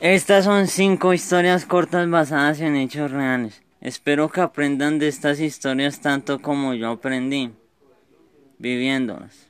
Estas son cinco historias cortas basadas en hechos reales. Espero que aprendan de estas historias tanto como yo aprendí viviéndolas.